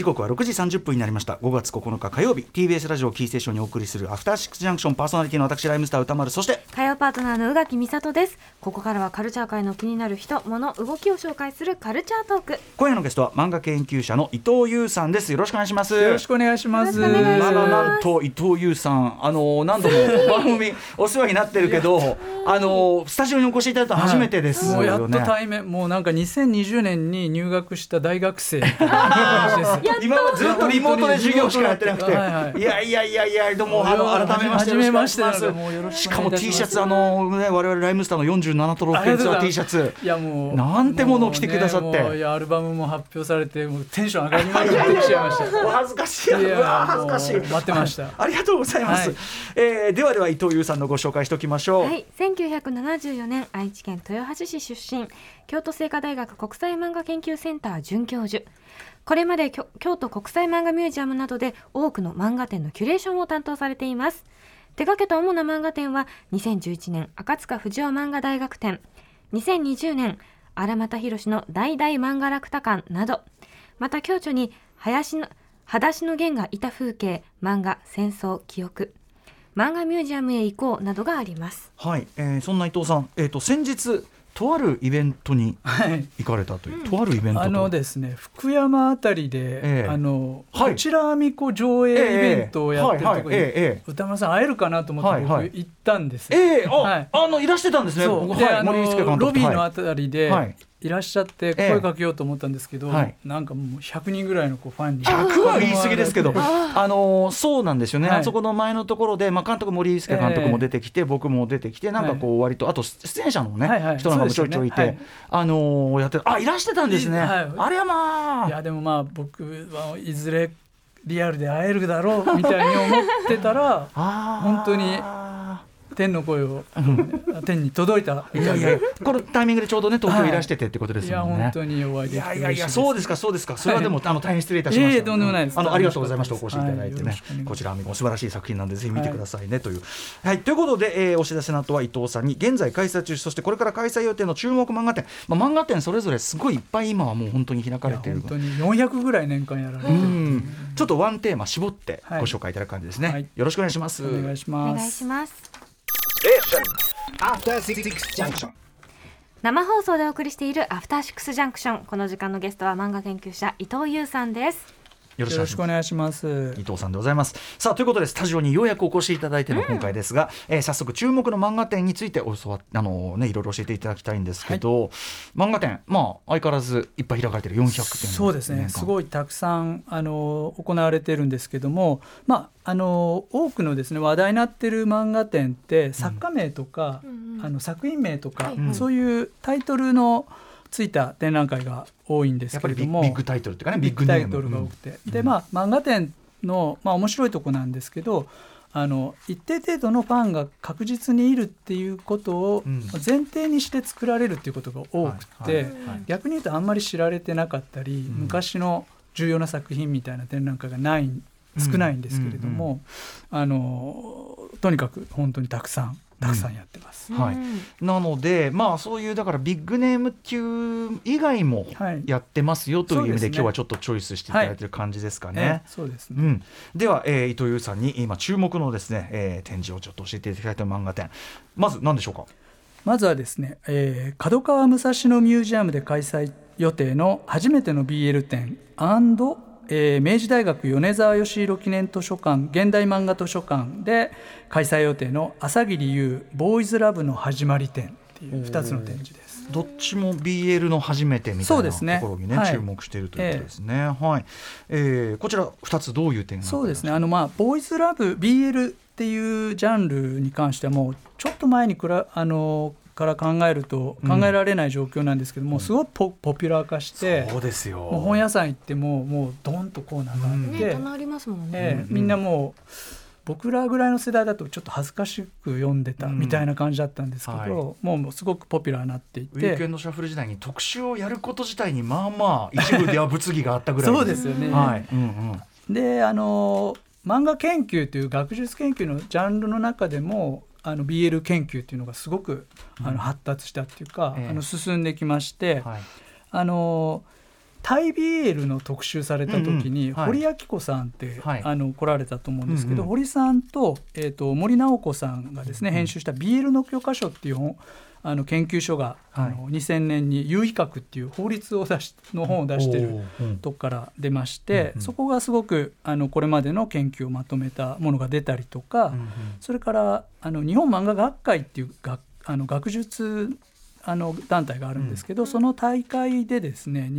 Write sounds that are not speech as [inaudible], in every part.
時刻は6時30分になりました。5月9日火曜日 TBS ラジオキーステーションにお送りするアフターシックスジャンクションパーソナリティの私ライムスター歌丸そして火曜パートナーの宇垣美里です。ここからはカルチャー界の気になる人物動きを紹介するカルチャートーク。今夜のゲストは漫画研究者の伊藤優さんです。よろしくお願いします。よろしくお願いします。まだなんと伊藤優さんあの何度も [laughs] 番組お世話になってるけどあのスタジオにお越しいただいたの初めてですよね、もうやっと対面。もうなんか2020年に入学した大学生です今はずっとリモートで授業しかやってなくて、はいはい。いやいやいやいやどうもあの改めまして初めましてよろしくお願いしもうよろます。しかも T シャツあのね我々ライムスターの47都道府県ツアー T シャツ。いやもう。なんてものを着てくださって。ねいやアルバムも発表されてもうテンション上がりまくってきちゃいました。お恥ずかしい。いやうわ恥ずかしい。待ってました。ありがとうございます、はい。えーではでは伊藤優さんのご紹介しておきましょう、はい、1974年愛知県豊橋市出身。京都精華大学国際漫画研究センター准教授これまで京都国際漫画ミュージアムなどで多くの漫画展のキュレーションを担当されています。手掛けた主な漫画展は2011年赤塚不二夫漫画大学展。2020年荒俣宏の大々漫画楽多館など。また共著に林の裸足の弦がいた風景漫画戦争記憶。漫画ミュージアムへ行こうなどがあります。はい、えーそんな伊藤さん、えー、と先日とあるイベントにはい。行かれたという、とあるイベントとあのですね福山あたりで、ええ。あの、はい。こちらあみこ上映イベントをやってるところに、ええはいはい。ええ歌丸さん会えるかなと思って僕はいはい。行ったんですよ、ええあ、はい。あのいらしてたんですね。そう。であの森助監督。ロビーのはいあたりではいいらっしゃって声かけようと思ったんですけど、はい。なんかもう100人ぐらいのこうファンに100は言い過ぎですけど、あのーそうなんですよね、はい。あそこの前のところで、まあ、監督、森助監督も出てきて、僕も出てきて、なんかこう、割と、あと出演者のね、はいはい人なんかもちょいちょいいて、ねあのーやってあいらしてたんですね、はい。あれはまあ、いやでもまあ僕はいずれリアルで会えるだろうみたいに思ってたら [laughs] あー。本当に天の声を天に届いたいやいやいや、このタイミングでちょうどね、東京い。らしててってことですいやもんね。本当にお会いいできてやいやいや、そうですか、そうですか、それはでも、はい。あの大変失礼いたしました。いえいえとんでもないです。あの、ありがとうございました、お越しいただいてはいよねろしくお願いこちら、も素晴らしい作品なんで、ぜひ見てくださいね、という。はい、ということで、えーお知らせの後は伊藤さんに、現在開催中、そしてこれから開催予定の注目漫画展。まあ、漫画展それぞれすごいいっぱい今はもう本当に開かいやれている。本。当に。400ぐらい年間やられてう。るん、ちょっとワンテーマ絞ってはい。ご紹介いただく感じですね。はい。よろしくお願いします。お願いしおます。願いします。After Six Junction. 生放送でお送りしているアフターシックスジャンクション。この時間のゲストは漫画研究者伊藤優さんです。よろしくお願いします。伊藤さんでございます。さあということでスタジオにようやくお越しいただいての今回ですが、えー早速注目の漫画展についてお教わあのねいろいろ教えていただきたいんですけど、漫画展まあ相変わらずいっぱい開かれてる400点そうですね。すいごいたくさんあの行われてるんですけども、まあ、あの多くのですね話題になってる漫画展って作家名とか、うんうん。あの作品名とか、はいはいそういうタイトルのついた展覧会が多いんですけれども。ッビッグタイトルっていうかねビビッグタイトルが多くて、でまあ漫画展の、まあ、面白いとこなんですけどあの一定程度のファンが確実にいるっていうことをうん。前提にして作られるっていうことが多くて、逆に言うとあんまり知られてなかったり、ん。昔の重要な作品みたいな展覧会がない少ないんですけれども、あのとにかく本当にたくさんたくさんやってます。はい。うんなのでまあそういうだからビッグネーム級以外もはい。やってますよという意味で,、そうですね。今日はちょっとチョイスしていただいてる感じですかね。ええそうですね。うん、では、えー、伊藤優さんに今注目のですね、えー展示をちょっと教えていただきたい漫画展。まず何でしょうか？まずはですね、えー角川武蔵野ミュージアムで開催予定の初めての BL 展えー明治大学米沢義弘記念図書館現代漫画図書館で開催予定の朝霧優ボーイズラブの始まり展っていう2つの展示です。どっちも BL の初めてみたいうなところにねはい注目しているということですね。はい、えーこちら2つどういう点がそうですね。あのまあボーイズラブ BL っていうジャンルに関してはもうちょっと前にくらあのから考えると考えられない状況なんですけども、すごいポポピュラー化して、そうですよ。もう本屋さん行ってももうドンとコーナーがあって、ね、棚ありますもんね。ええみんなもう僕らぐらいの世代だとちょっと恥ずかしく読んでたみたいな感じだったんですけど、はい。もうもうすごくポピュラーになっていウィークエてンドシャッフル時代に特集をやること自体にまあまあ一部では物議があったぐらいそうですよね。はい、うんうん、であの漫画研究という学術研究のジャンルの中でもあの BL 研究っていうのがすごく、あの発達したっていうか、ええ。あの進んできまして、はい、あのタイ BL の特集された時に、堀明子さんって、はい。あの来られたと思うんですけど、うんうん。堀さんと,、えー、と森直子さんがですね編集した BL の教科書っていう本あの研究所が、はい。あの2000年に有意学っていう法律を出しの本を出してるとこから出まして、うんうん。そこがすごくあのこれまでの研究をまとめたものが出たりとか、うんうん。それからあの日本漫画学会っていう学あの学術あの団体があるんですけど、その大会でですね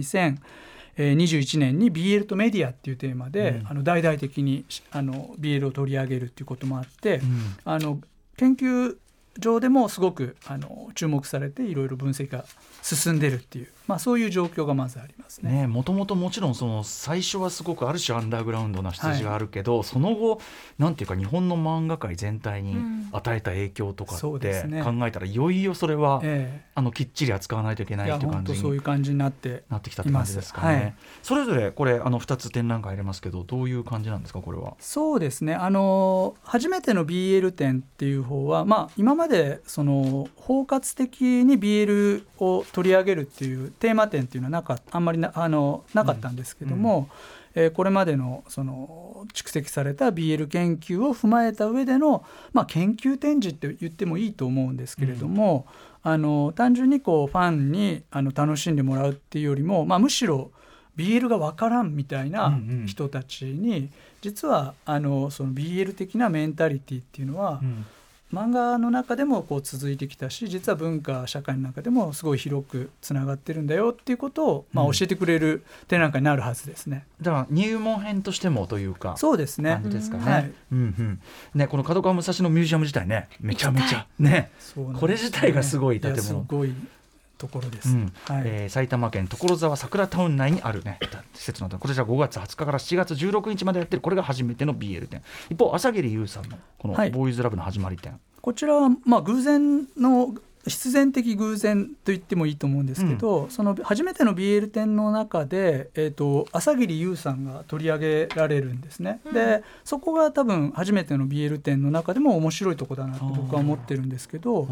2021年に BL とメディアっていうテーマで、うん。あの大々的にあの BL を取り上げるっていうこともあって、うん。あの研究上でもすごくあの注目されていろいろ分析が進んでるっていう、まあ、そういう状況がまずありますね。ねもともともちろんその最初はすごくある種アンダーグラウンドな羊があるけど、その後なんていうか日本の漫画界全体にうん。与えた影響とかって考えたらいよいよそれは、えあのきっちり扱わないといけえないっていう感じにそういう感じになってなってきたって感じですかね。はい。それぞれこれあの2つ展覧会ありますけどどういう感じなんですかこれは？そうですね。あの初めての BL 展っていう方は、まあ、今までその包括的に BL を取り上げるっていうテーマ展っていうのはなかあんまりなあのなかったんですけども、えーこれまでのその蓄積された BL 研究を踏まえた上での、まあ、研究展示って言ってもいいと思うんですけれども、あの単純にこうファンにあの楽しんでもらうっていうよりも、まあ、むしろ BL が分からんみたいなうんうん。人たちに、実はあのその BL 的なメンタリティっていうのは、うん漫画の中でもこう続いてきたし実は文化社会の中でもすごい広くつながってるんだよっていうことを、まあ、うん教えてくれる展覧会になるはずですね。だから入門編としてもというか。そうですねですかね。うんはいうんうん。ねこの角川武蔵野ミュージアム自体ねめちゃめちゃね。これ自体がすごい建物やすごいところです。うん。はい。えー埼玉県所沢桜タウン内にあるね。施設なんでこちら5月20日から7月16日までやってる。これが初めての BL 展一方朝霧優さんのこのはい。ボーイズラブの始まり展、こちらはまあ偶然の必然的偶然と言ってもいいと思うんですけど、その初めての BL 展の中で、えー、と朝霧優さんが取り上げられるんですね、うん。でそこが多分初めての BL 展の中でも面白いとこだなと僕は思ってるんですけど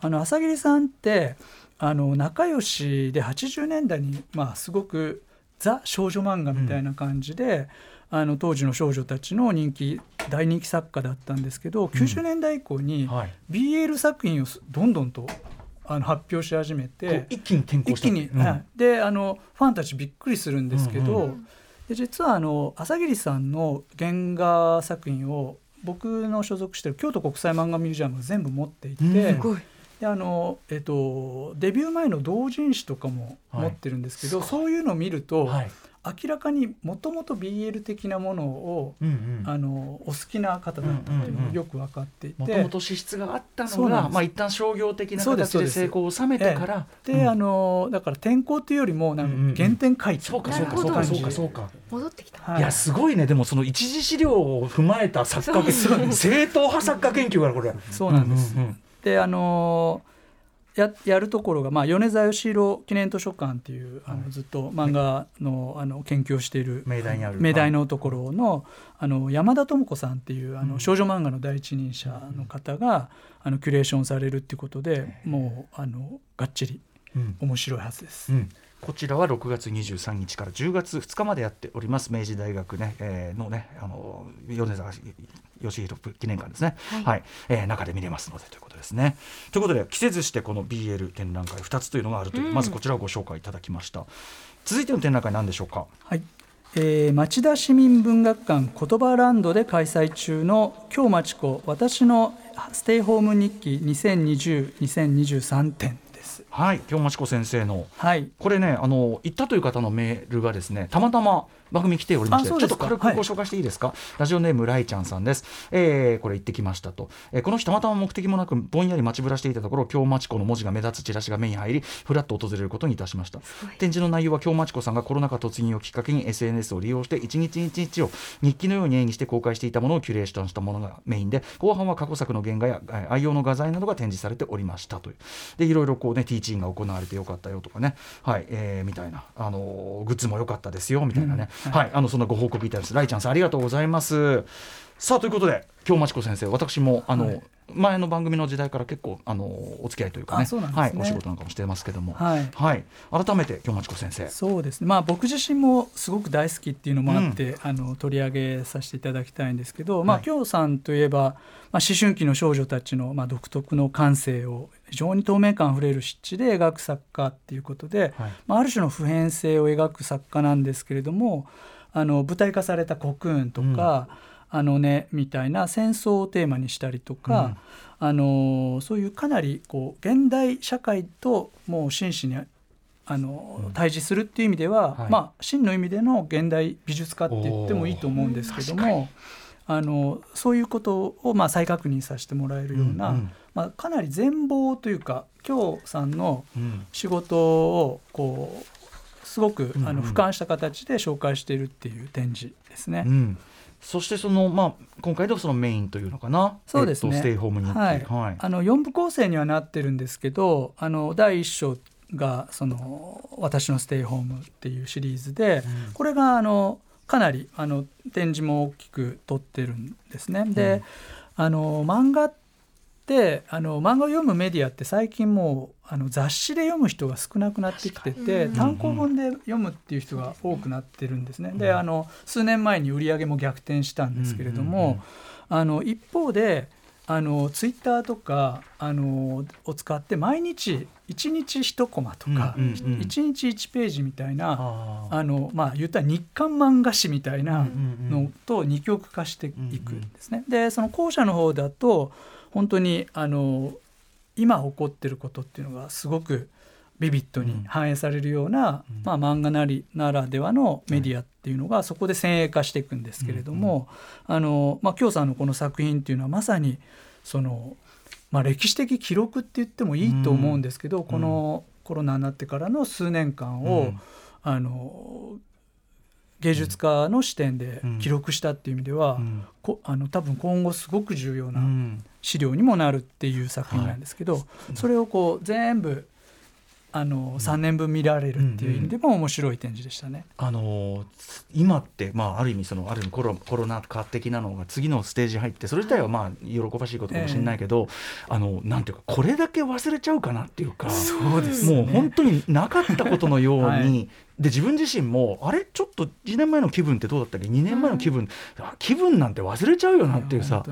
あの朝霧さんってあの仲良しで80年代に、まあ、すごくザ少女漫画みたいな感じで、あの当時の少女たちの人気大人気作家だったんですけど、90年代以降にはい。BL 作品をすどんどんとあの発表し始めて一気に転校した。一気に、うん。はい。であのファンたちびっくりするんですけど、うんうんで実はあの朝霧さんの原画作品を僕の所属している京都国際漫画ミュージアムが全部持っていて、うん。すごいであのえっと、デビュー前の同人誌とかも持ってるんですけど、はい。そういうのを見ると、はい。明らかにもともと BL 的なものを、うんうん。あのお好きな方だったっていうのがよく分かっていて、もともと資質があったのが、まあ一旦商業的なそうです形で成功を収めてから、で、うん。あのだから転校というよりもなんか原点回帰そうかそうかそうかそうかそうか。戻ってきた。はい。いやすごいね。でもその一次資料を踏まえた作家正統派作家研究がこれ。そうなんです、うんうんうんであのややるところが、まあ、米沢義弘記念図書館っていうあはい。のずっと漫画のあの研究をしている明大にある。明大のところのあの山田智子さんっていうあうん。の少女漫画の第一人者の方があのキュレーションされるっていうことでもうあのがっちりうん面白いはずです。うん。こちらは6月23日から10月2日までやっております。明治大学ね、えーのねあの米沢義弘記念館ですね、はい。はい。えー中で見れますのでということですね。ということで季節してこの BL 展覧会2つというのがあるという、うん。まずこちらをご紹介いただきました。続いての展覧会何でしょうか？はい。えー町田市民文学館言葉ランドで開催中の京町子私のステイホーム日記2020-2023展。はい京町子先生の。はい、これねあの行ったという方のメールがですねたまたま番組来ておりましてちょっと軽くご紹介していいですか、ラジオネームライちゃんさんです、えーこれ行ってきましたと、えーこの日たまたま目的もなくぼんやり待ちぶらしていたところ京町子の文字が目立つチラシが目に入りふらっと訪れることにいたしました。展示の内容は京町子さんがコロナ禍突入をきっかけに SNS を利用して一日一日を日記のように絵にして公開していたものをキュレーションしたものがメインで後半は過去作の原画やえー愛用の画材などが展示されておりましたという。でいろいろこうねティーチングが行われてよかったよとかね。はい、えーみたいな。あのーグッズも良かったですよみたいなね、はい、あのそんなご報告いただきます。ライちゃんさんありがとうございます。さあということで京町子先生私もあの、はい。前の番組の時代から結構あのお付き合いというかね。ね。はい、お仕事なんかもしてますけども、はい。はい、改めて京町子先生。そうですね、まあ、僕自身もすごく大好きっていうのもあって、あの取り上げさせていただきたいんですけど、まあ、はい。京さんといえば、まあ、思春期の少女たちの、まあ、独特の感性を非常に透明感あふれる湿地で描く作家っていうことで、はい。まあ、ある種の普遍性を描く作家なんですけれどもあの舞台化された「コクーン」とか「あのね」みたいな戦争をテーマにしたりとか、あのそういうかなりこう現代社会ともう真摯にあの対峙するっていう意味では、はい。まあ真の意味での現代美術家って言ってもいいと思うんですけども。あのそういうことをまあ再確認させてもらえるような、うんうんまあ、かなり全貌というか京さんのうん。仕事をこうすごくあの俯瞰した形で紹介しているっていう展示ですね。うん。そしてその、まあ、今回のそのメインというのかな？そうですね。えっとステイホームにはい。はい。あの4部構成にはなってるんですけどあの第1章がその「私のステイホーム」っていうシリーズで、うん。これがあのかなりあの展示も大きく撮ってるんですね。で、あの漫画ってあの漫画を読むメディアって最近もうあの雑誌で読む人が少なくなってきててうん単行本で読むっていう人が多くなってるんですね。でうん。あの数年前に売り上げも逆転したんですけれども、あの一方であのツイッターとかあのを使って毎日1日1コマとか、うんうんうん。1日1ページみたいな、あのまあ言ったら日刊漫画誌みたいなのと二極化していくんですね。でその後者の方だと本当にあの今起こってることっていうのがすごくビビッドに反映されるような、うん。まあ、漫画なりならではのメディアっていうのがそこで先鋭化していくんですけれども、あのまあ、京さんのこの作品っていうのはまさにその、まあ、歴史的記録って言ってもいいと思うんですけど、このコロナになってからの数年間を、うん。あの芸術家の視点で記録したっていう意味では、うん。こあの多分今後すごく重要うなん。資料にもなるっていう作品なんですけど、それをこう全部あの3年分見られるっていう意味でも面白い展示でしたね。あのー今って、まあ、ある意味そのある意味コロコロナ禍的なのが次のステージに入ってそれ自体はまあ喜ばしいことかもしれないけど、あのなんていうかこれだけ忘れちゃうかなっていうかそうですもう本当になかったことのように、はいで自分自身もあれ？ちょっと1年前の気分ってどうだったっけ？2年前の気分、あ気分なんて忘れちゃうよなっていうさ。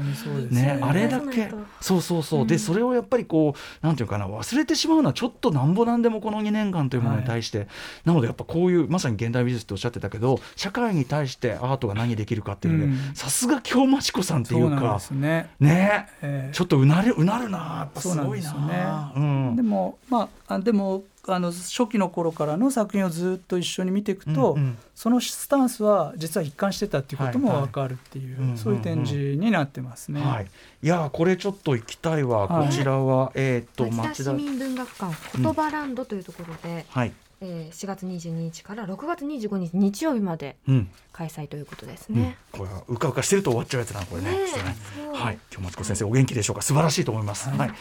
ね、あれだそうけそうそうそう、でそれをやっぱりこうなんていうかな忘れてしまうのはちょっとなんぼなんでもこの2年間というものに対して、なのでやっぱこういうまさに現代美術っておっしゃってたけど社会に対してアートが何できるかっていうさすが京町子さんっていうか。ね。ね。えーちょっとうなるうなるなやっぱすごいなでもまああでもあの初期の頃からの作品をずっと一緒に見ていくと、うんうん。そのスタンスは実は一貫してたっていうことも分かるっていう、はいはいそういう展示になってますね。はい、いやーこれちょっと行きたいわ、はい。こちらはえーっと町田市民文学館言葉ランドというところで、はい、えー4月22日から6月25日日曜日までうん。開催ということですうん。ね。これはうかうかしてると終わっちゃうやつなこれね。ねね。はい。京町子先生お元気でしょうか。素晴らしいと思います、ははいい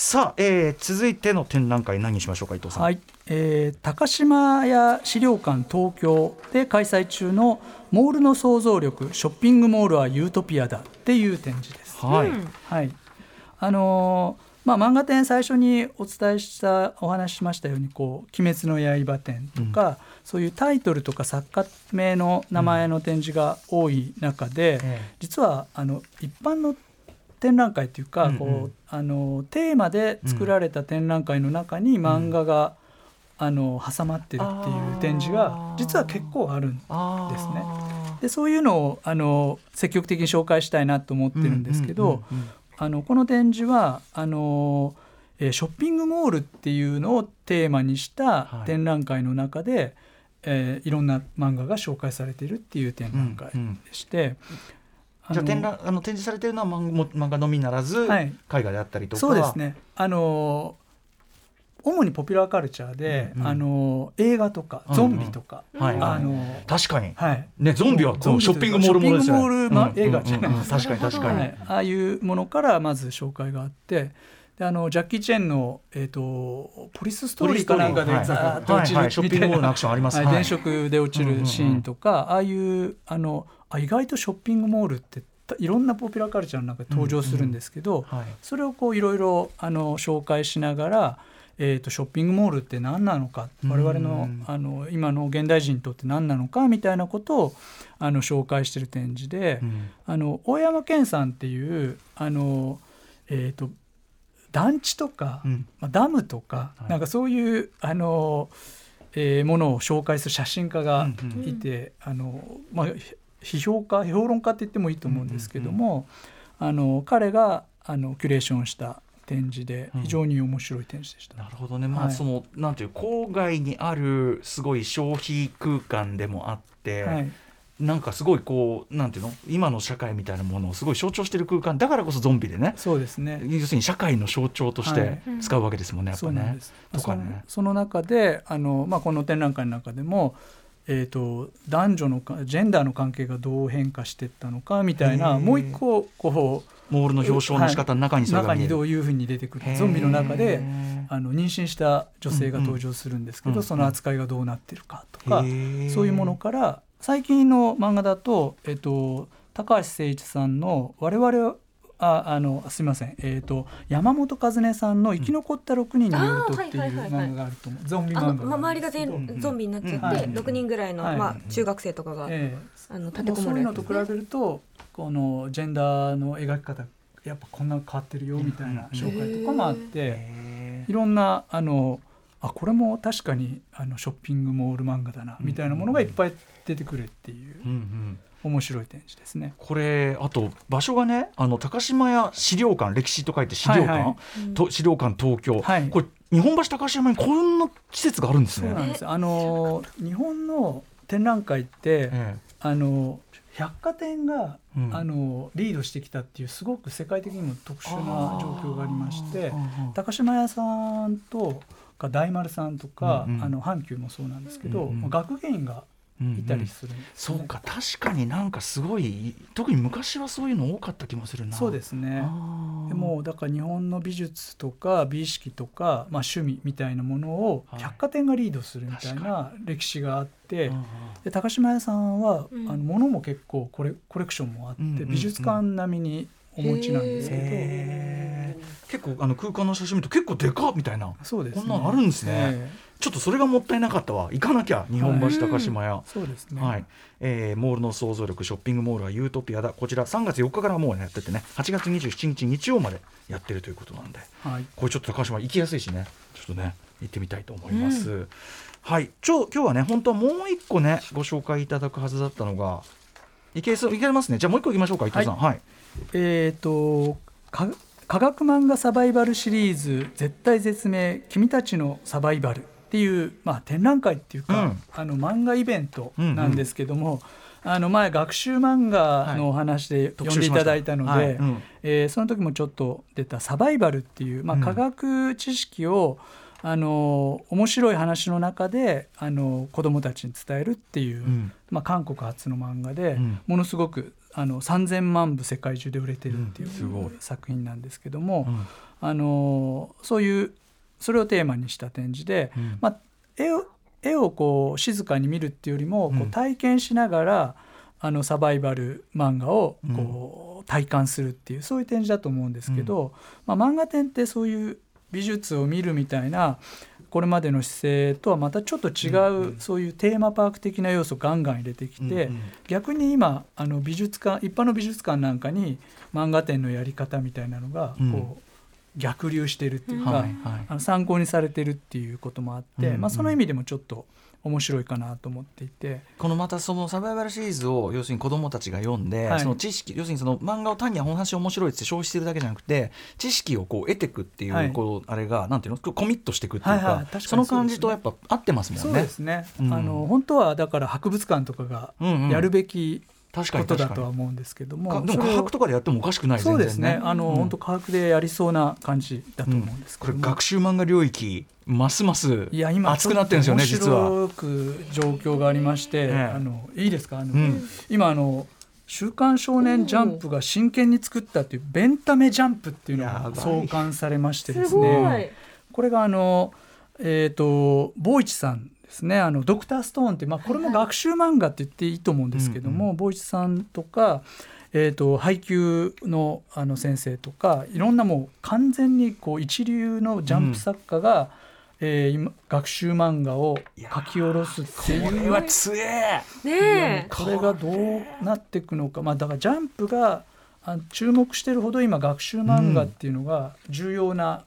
さあ、えー続いての展覧会何にしましょうか伊藤さん。はい、えー高島屋資料館東京で開催中の「モールの想像力ショッピングモールはユートピアだ」っていう展示です。はい、うん。はい。あのーまあ、漫画展最初にお伝えしたお話ししましたようにこう「鬼滅の刃」展とか、そういうタイトルとか作家名の名前の展示が多い中で、え。実はあの一般の展覧会というか、うんうん。こうあのテーマで作られた展覧会の中に漫画が、あの挟まってるっていう展示が実は結構あるんですね。でそういうのをあの積極的に紹介したいなと思ってるんですけど、うんうんうんあのこの展示はあの、えーショッピングモールっていうのをテーマにしたはい。展覧会の中で、えーいろんな漫画が紹介されているっていう展覧会うんうん。でして、あのじゃあ展覧あの展示されているのは漫画のみならず、はい。絵画であったりとか。そうですね。あの主にポピュラーカルチャーで、うんうん。あの映画とかうんゾンビとか、はい。はいあの確かに。はい。ねゾンビはこのショッピングモールものですよねショッピングモールまうん映画じゃない。うんうん。うん確かに確かに、はい、ああいうものからまず紹介があってであのジャッキー・チェンの、えーと、ポリスストーリーかなんかではいザーッと落ちるはいはい。ショッピングモールのアクションあります。はい。はい。電飾で落ちるシーンとか、ああいうあのあ意外とショッピングモールってたいろんなポピュラーカルチャーの中で登場するんですけど、はい。それをこういろいろあの紹介しながら、えー、とショッピングモールって何なのかうん。我々のあの今の現代人にとって何なのかみたいなことをあの紹介してる展示で、うん。あの大山健さんっていうあの、えー、と団地とか、うん。まあ、ダムとか、はい。なんかそういうあの、えーものを紹介する写真家がうんうん。いて、あのまあ、ひ批評家評論家って言ってもいいと思うんですけども、あの彼があのキュレーションした展示でうん。非常に面白い展示でした。なるほどね、まあ、はい。そのなんていう郊外にあるすごい消費空間でもあって、はい。なんかすごいこうなんていうの？今の社会みたいなものをすごい象徴している空間。だからこそゾンビでね。そうですね。要するに社会の象徴としてはい。使うわけですもんね、やっぱね。そうなんで。す。とかね。そのその中であの、まあ、この展覧会の中でも、えー、と男女のかジェンダーの関係がどう変化していったのかみたいへなー。もう一個こモールの表彰の仕方の中にうそれが見える。中にどういうふうに出てくるゾンビの中であの妊娠した女性が登場するんですけど、うんうんその扱いがどうなってるかとか、へー。そういうものから最近の漫画だと,、えっと高橋誠一さんの「我々はああのすみません、えっと山本和音さんの「生き残った6人によると」っていうあーはいはいはいはい。漫画があると思うゾンビ漫あの、ま、あ周りが全ゾンビになっちゃって、うんはい。6人ぐらいの、はい。まあ、中学生とかが、えあのえ立てこもるそういうのと比べるとこのジェンダーの描き方やっぱこんな変わってるよみたいな紹介とかもあってへいろんなあのあこれも確かにあのショッピングモール漫画だなみたいなものがいっぱい出てくるっていう。ーうんうん面白い展示ですね。これあと場所がねあの高島屋資料館歴史と書いて資料館、はいはい。うんと資料館東京、はい。これ日本橋高島屋にこんな施設があるんですね。そうなんです。あの日本の展覧会って、えあの百貨店が、うん。あのリードしてきたっていうすごく世界的にも特殊な状況がありまして高島屋さんとか大丸さんとか、うんうん。あの阪急もそうなんですけど、うんうん。まあ学芸員がいたりするん。ですね、そうか確かになんかすごい特に昔はそういうの多かった気もするな。そうですね。でもだから日本の美術とか美意識とか、まあ、趣味みたいなものをはい。百貨店がリードするみたい確な歴史があって、あで高島屋さんは、うん。あの物も結構コレコレクションもあって、うんうんうん。美術館並みにお持ちなんですけど、結構あの空間の写真見ると結構でかっみたいな。そうですね。こんなのあるんですね。えちょっとそれがもったいなかったわ。行かなきゃ日本橋高島屋。えそうですね、はい。えーモールの想像力ショッピングモールはユートピアだ。こちら3月4日からもうねやっててね。8月27日日曜までやってるということなんで。はい。これちょっと高島行きやすいしね。ちょっとね行ってみたいと思います、はい。ちょ今日はね本当はもう一個ねご紹介いただくはずだったのがいけそういけますね。じゃあもう一個いきましょうか伊藤さん。はい、えっ、とか科学漫画サバイバルシリーズ「絶対絶命君たちのサバイバル」っていう、まあ、展覧会っていうか、うん。あの漫画イベントなんですけども、あの前学習漫画のお話で呼んでいただいたので、はい。うん。えーその時もちょっと出たサバイバルっていう、まあ、うん。科学知識を、あの面白い話の中であの子どもたちに伝えるっていう、うん。まあ、韓国発の漫画で、うん。ものすごくあの3,000万部世界中で売れてるっていううん。すごい。作品なんですけども、うん。あのそういうそれをテーマにした展示で、うん。まあ、絵を絵をこう静かに見るっていうよりもこうん。う体験しながら、あのサバイバル漫画をこう体感するっていうそういう展示だと思うんですけど、まあ、漫画展ってそういう美術を見るみたいなこれまでの姿勢とはまたちょっと違う、そういうテーマパーク的な要素をガンガン入れてきて、うんうん。逆に今あの美術館一般の美術館なんかに漫画展のやり方みたいなのがこう、うん逆流してるっていうか、あの参考にされてるっていうこともあって、まあ、その意味でもちょっと面白いかなと思っていて、このまたそのサバイバルシリーズを要するに子どもたちが読んで、はい。その知識要するにその漫画を単に話面白いって消費してるだけじゃなくて知識をこう得ていくっていう、はい。こうあれがなんていうの？コミットしていくっていうか,、はいはい確かにその感じとやっぱ合ってますもんね。そうですね、うん。あの本当はだから博物館とかがやるべきことだとは思うんですけども、かでも科学とかでやってもおかしくないそうですね。あの、うん。本当科学でやりそうな感じだと思うんですけども、これ学習漫画領域ますますいや今熱くなってるんですよね実は。面白く状況がありまして、ええ。あのいいですか？あの、うん。今あの週刊少年ジャンプが真剣に作ったっていうベンタメジャンプっていうのが創刊されましてですね。い。これがあのえっ、と坊一さんですね。あのドクターストーンってまあこれも学習漫画って言っていいと思うんですけども坊一さんとかえー、と配給のあの先生とかいろんなもう完全にこう一流のジャンプ作家が、えー今学習漫画を書き下ろすっていう。これは強え。ねえ。これがどうなっていくのか、まあ、だからジャンプがあ注目してるほど今学習漫画っていうのが重要な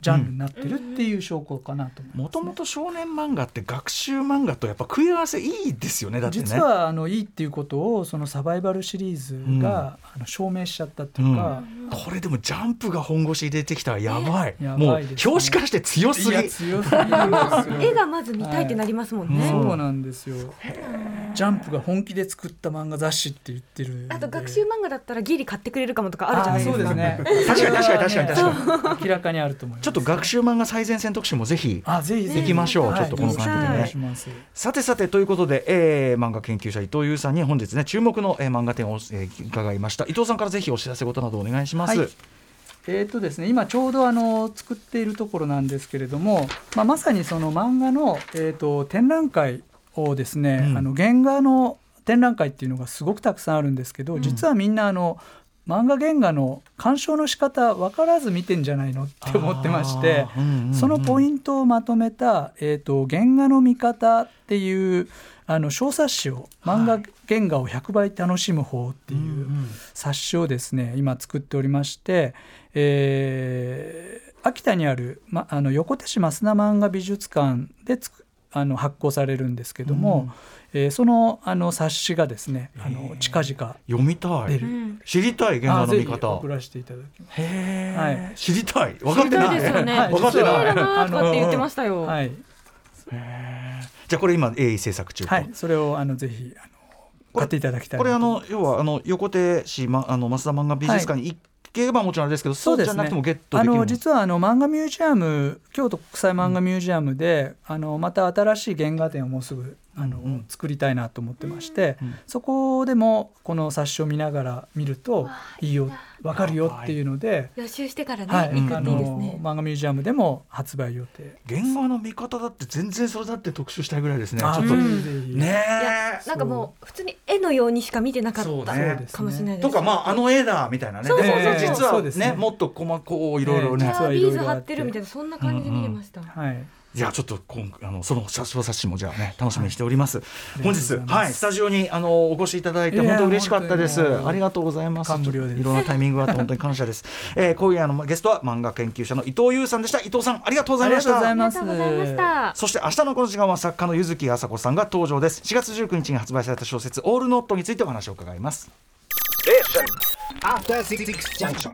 ジャンルになってるっていう証拠かなと思いますね、もともと少年漫画って学習漫画とやっぱ食い合わせいいですよねだってね。実はあのいいっていうことをそのサバイバルシリーズが、あの証明しちゃったっていうか、これでもジャンプが本腰入れてきたらやばい,、やもう表紙からして強すぎ。強すぎ絵がまず見たいってなりますもんはい。ね。そうなんですよ。ジャンプが本気で作った漫画雑誌って言ってるあと学習漫画だったらギリ買ってくれるかもとかあるじゃないですか。あそうですね。確かに確かに確かに確かに。明らかにあると思います。ちょっと学習漫画最前線特集もぜひあぜひぜひ。行きましょう。はい。ちょっとこの感じでね。さてさてということで、えー漫画研究者伊藤優さんに本日ね注目の、えー漫画展を、えー伺いました。伊藤さんからぜひお知らせ事などお願いします、はい。えーとですね、今ちょうどあの作っているところなんですけれども、まあ、まさにその漫画の、えー、と展覧会をですね、うん。あの原画の展覧会っていうのがすごくたくさんあるんですけど、実はみんなあの漫画原画の鑑賞の仕方分からず見てんじゃないの？って思ってましてうんうんうん。そのポイントをまとめた「えー、と原画の見方」っていうあの小冊子を漫画原画を100倍楽しむ方っていう、冊子をですね今作っておりまして、えー秋田にある、ま、あの横手市増田漫画美術館でつくあの発行されるんですけども、えーそのあの冊子がですねあの近々読みたい。知りたい原画あぜひの見方。送らせていただきます。へはえ、い。知りたい。分かって知りたないいですよね。はい。分かってない。だなとかって言ってましたよ。はい、じゃあこれ今鋭意制作中と、はい、それをあのぜひあの買っていただきたいこれあの要はあの横手市、ま、あの増田漫画美術館に行けばもちろんあれですけど、そうじゃなくてもゲットできるあの実はあの漫画ミュージアム京都国際漫画ミュージアムで、あのまた新しい原画展をもうすぐあの、うん作りたいなと思ってまして、うんそこでもこの冊子を見ながら見るといいよわかるよっていうので、予習してからね、はい、行くっていいですあね。の漫画ミュージアムでも発売予定。原画の見方だって全然それだって特集したいぐらいですね。あちょっと、うん。ねいやえなんかもう普通に絵のようにしか見てなかったそうねかもしれないです。とかまああの絵だみたいなね。そうそうそうでも実はね。ねもっと細こういろいろね、ビーズ貼ってるみたいなそんな感じで見てました。はい、いやちょっと今あのその小冊子もじゃあね楽しみにしております、い。本日はいスタジオにあのお越しいただいて本当嬉しかったです。ありがとうございます。感無量です。いろんなタイミングがあって本当に感謝です、えー、今夜のゲストは漫画研究者の伊藤優さんでした。伊藤さんありがとうございました。ありがとうございました。そして明日のこの時間は作家の柚木あさこさんが登場です。4月19日に発売された小説オールノットについてお話を伺います。After Six Junction.